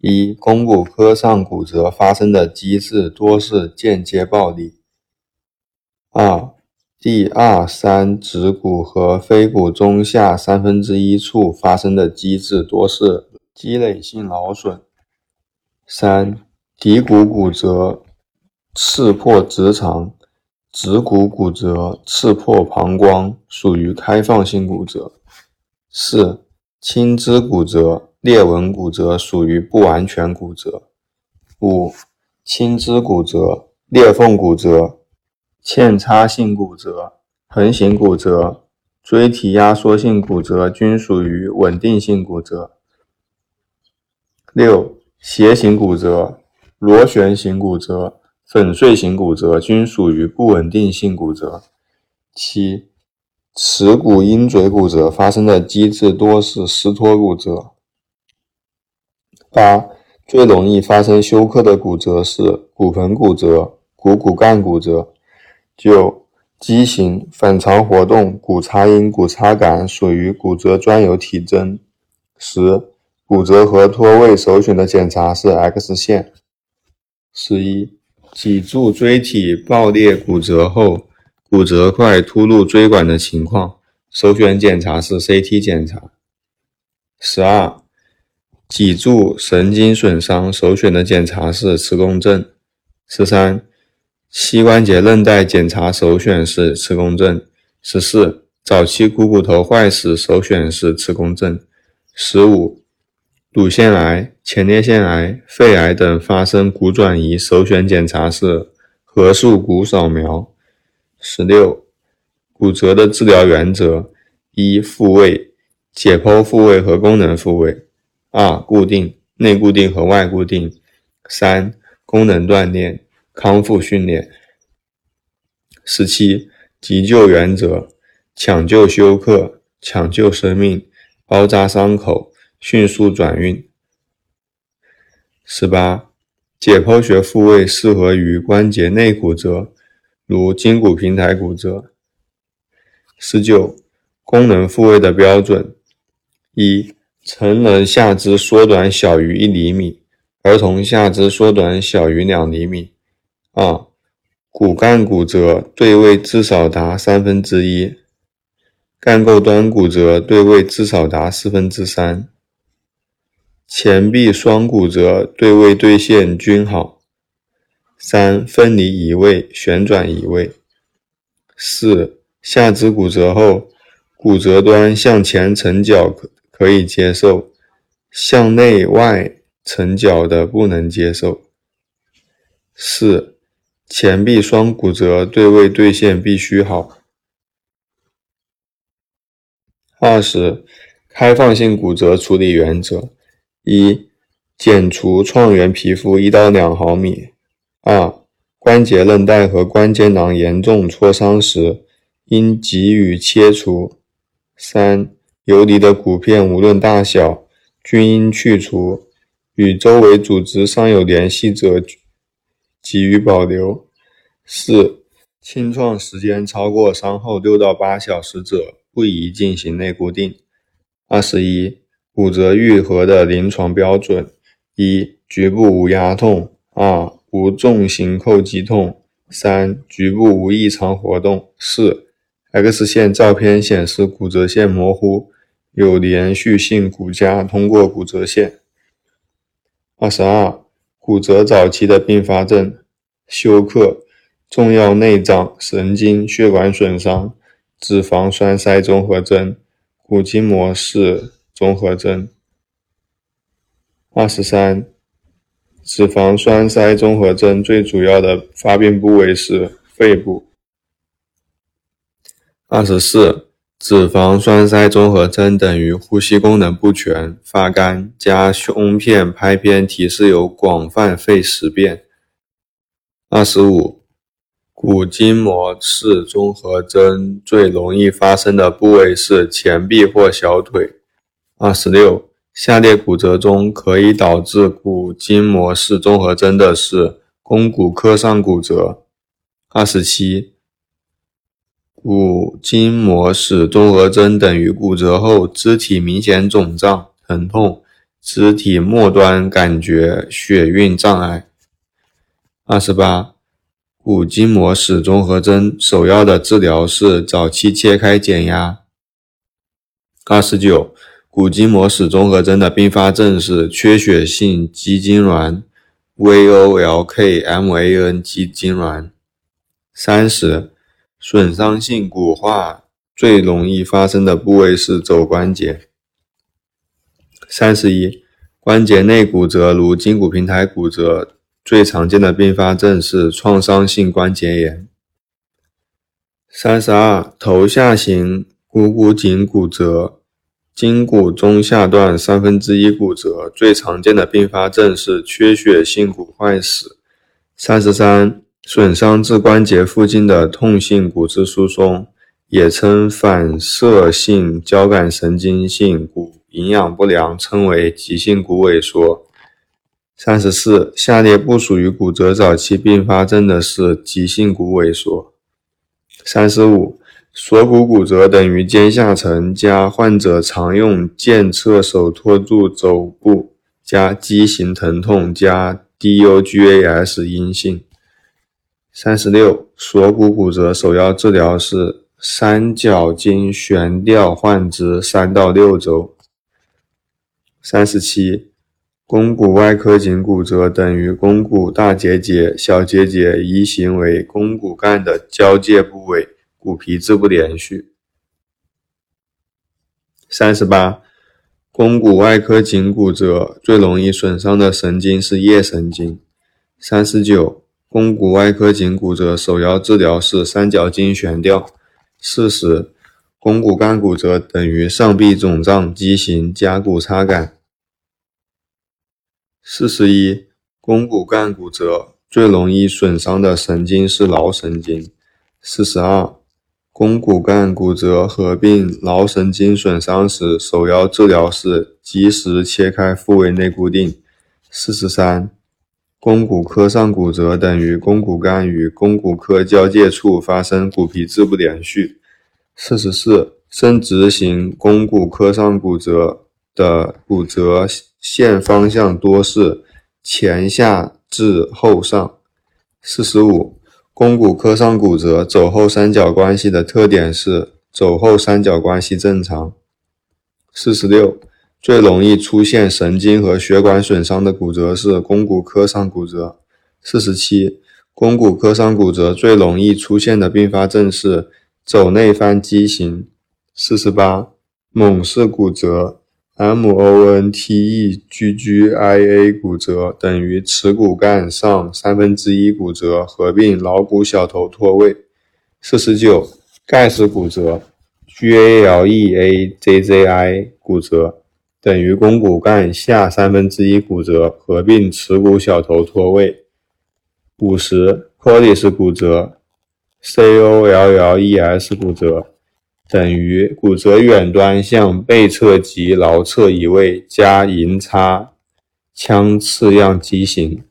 一、肱骨髁上骨折发生的机制多是间接暴力。二、第二、三指骨和腓骨中下三分之一处发生的机制多是积累性劳损。三、骶骨骨折刺破直肠，指骨骨折刺破膀胱，属于开放性骨折。四、轻支骨折。裂纹骨折属于不完全骨折。五、青枝骨折、裂缝骨折、嵌插性骨折、横行骨折、椎体压缩性骨折均属于稳定性骨折。六、斜形骨折、螺旋形骨折、粉碎性骨折均属于不稳定性骨折。七、耻骨鹰嘴骨折发生的机制多是撕脱骨折。八、最容易发生休克的骨折是骨盆骨折、股骨干骨折。九、畸形、反常活动、骨擦音、骨擦感属于骨折专有体征。十、骨折和脱位首选的检查是 X 线。十一、脊柱椎体爆裂骨折后，骨折块突入椎管的情况，首选检查是 CT 检查。十二、脊柱神经损伤首选的检查是磁共振。十三、膝关节韧带检查首选是磁共振。十四、早期股骨头坏死首选是磁共振。十五、乳腺癌、前列腺癌、肺癌等发生骨转移首选检查是核素骨扫描。十六、骨折的治疗原则：一、复位，解剖复位和功能复位。二、固定内固定和外固定；三、功能锻炼、康复训练。十七、急救原则：抢救休克、抢救生命、包扎伤口、迅速转运。十八、解剖学复位适合于关节内骨折，如筋骨平台骨折。十九、功能复位的标准：一。成人下肢缩短小于一厘米，儿童下肢缩短小于两厘米。二、骨干骨折对位至少达三分之一，干构端骨折对位至少达四分之三。前臂双骨折对位对线均好。三、分离移位、旋转移位。四、下肢骨折后，骨折端向前成角可。以接受，向内外成角的不能接受。四、前臂双骨折对位对线必须好。二十、开放性骨折处理原则：一、剪除创缘皮肤一到两毫米；二、关节韧带和关节囊严重挫伤时，应给予切除；三、游离的骨片无论大小均应去除，与周围组织尚有联系者给予保留。四、清创时间超过伤后六到八小时者，不宜进行内固定。二十一、骨折愈合的临床标准：一、局部无压痛；二、无重型叩击痛；三、局部无异常活动；四、X 线照片显示骨折线模糊。有连续性骨痂通过骨折线。二十二、骨折早期的并发症：休克、重要内脏、神经、血管损伤、脂肪栓塞综合征、骨筋膜室综合征。二十三、脂肪栓塞综合征最主要的发病部位是肺部。二十四。脂肪栓塞综合征等于呼吸功能不全、发干加胸片拍片提示有广泛肺实变。二十五，骨筋膜室综合征最容易发生的部位是前臂或小腿。二十六，下列骨折中可以导致骨筋膜室综合征的是肱骨髁上骨折。二十七。骨筋膜室综合征等于骨折后肢体明显肿胀、疼痛、肢体末端感觉血运障碍。二十八，骨筋膜室综合征首要的治疗是早期切开减压。二十九，骨筋膜室综合征的并发症是缺血性肌痉挛 （VOLK-MAN 肌痉挛）。三十，损伤性骨化最容易发生的部位是肘关节。三十一，关节内骨折如筋骨平台骨折，最常见的并发症是创伤性关节炎。三十二，头下型股骨颈骨折，筋骨中下段三分之一骨折，最常见的并发症是缺血性骨坏死。三十三，损伤至关节附近的痛性骨质疏松，也称反射性交感神经性骨。营养不良称为急性骨萎缩。三十四，下列不属于骨折早期并发症的是急性骨萎缩。三十五，锁骨骨折等于肩下沉加患者常用健侧手托住肘部加畸形疼痛加 DUGAS 阴性。三十六，锁骨骨折首要治疗是三角巾悬吊换肢三到六周。三十七，肱骨外科颈骨折等于肱骨大结节、小结节移行为肱骨干的交界部位，骨皮质不连续。三十八，肱骨外科颈骨折最容易损伤的神经是腋神经。三十九，肱骨外科颈骨折首要治疗是三角巾悬吊。四十。肱骨干骨折等于上臂肿胀畸形加骨擦感。四十一，肱骨干骨折最容易损伤的神经是桡神经。四十二，肱骨干骨折合并桡神经损伤时，首要治疗是及时切开复位内固定。四十三，肱骨髁上骨折等于肱骨干与肱骨髁交界处发生骨皮质不连续。四十四，伸直型肱骨髁上骨折的骨折线方向多是前下至后上。四十五，肱骨髁上骨折肘后三角关系的特点是肘后三角关系正常。四十六，最容易出现神经和血管损伤的骨折是肱骨髁上骨折。四十七，肱骨髁上骨折最容易出现的并发症是。肘内翻畸形，四十八，蒙氏骨折，MONTEGGIA 骨折等于耻骨干上三分之一骨折合并桡骨小头脱位。四十九，盖氏骨折，GALEAZZI 骨折等于肱骨干下三分之一骨折合并耻骨小头脱位。五十，Colles 骨折。COLLES 骨折等于骨折远端向背侧及桡侧移位加银叉腔次样畸形。